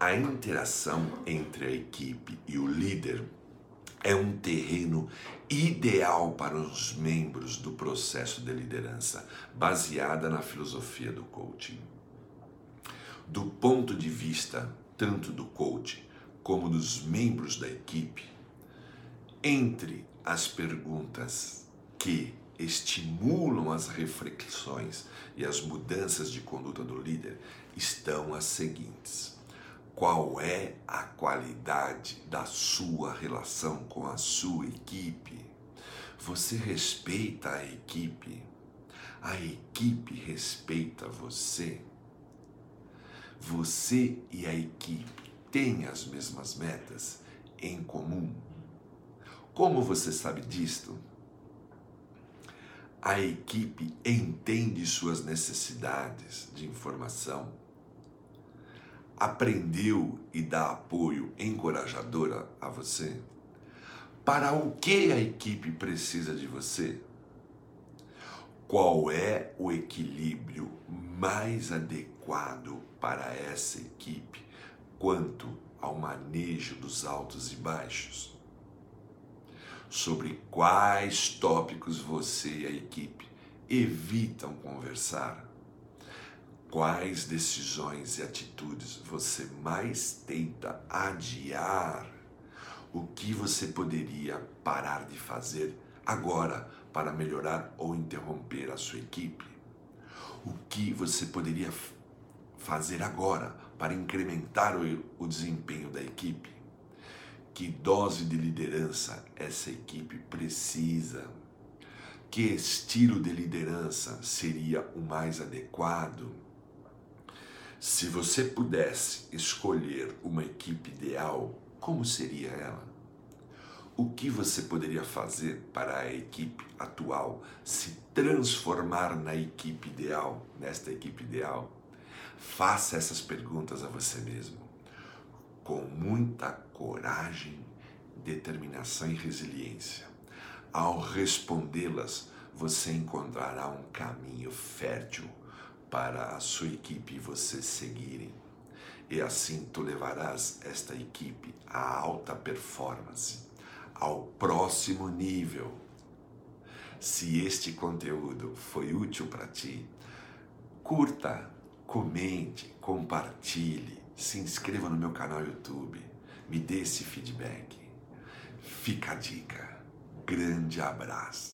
A interação entre a equipe e o líder é um terreno ideal para os membros do processo de liderança, baseada na filosofia do coaching. Do ponto de vista tanto do coach como dos membros da equipe, entre as perguntas que estimulam as reflexões e as mudanças de conduta do líder estão as seguintes: qual é a qualidade da sua relação com a sua equipe? Você respeita a equipe? A equipe respeita você? Você e a equipe têm as mesmas metas em comum? Como você sabe disto? A equipe entende suas necessidades de informação, aprendeu e dá apoio encorajador a você? Para o que a equipe precisa de você? Qual é o equilíbrio mais adequado para essa equipe quanto ao manejo dos altos e baixos? Sobre quais tópicos você e a equipe evitam conversar? Quais decisões e atitudes você mais tenta adiar? O que você poderia parar de fazer agora para melhorar ou interromper a sua equipe? O que você poderia fazer agora para incrementar o, o desempenho da equipe? Que dose de liderança essa equipe precisa? Que estilo de liderança seria o mais adequado? Se você pudesse escolher uma equipe ideal, como seria ela? O que você poderia fazer para a equipe atual se transformar na equipe ideal, nesta equipe ideal? Faça essas perguntas a você mesmo, com muita coragem, determinação e resiliência. Ao respondê-las, você encontrará um caminho fértil para a sua equipe e você seguirem. E assim tu levarás esta equipe à alta performance, ao próximo nível. Se este conteúdo foi útil para ti, curta, comente, compartilhe, se inscreva no meu canal YouTube, me dê esse feedback. Fica a dica. Grande abraço.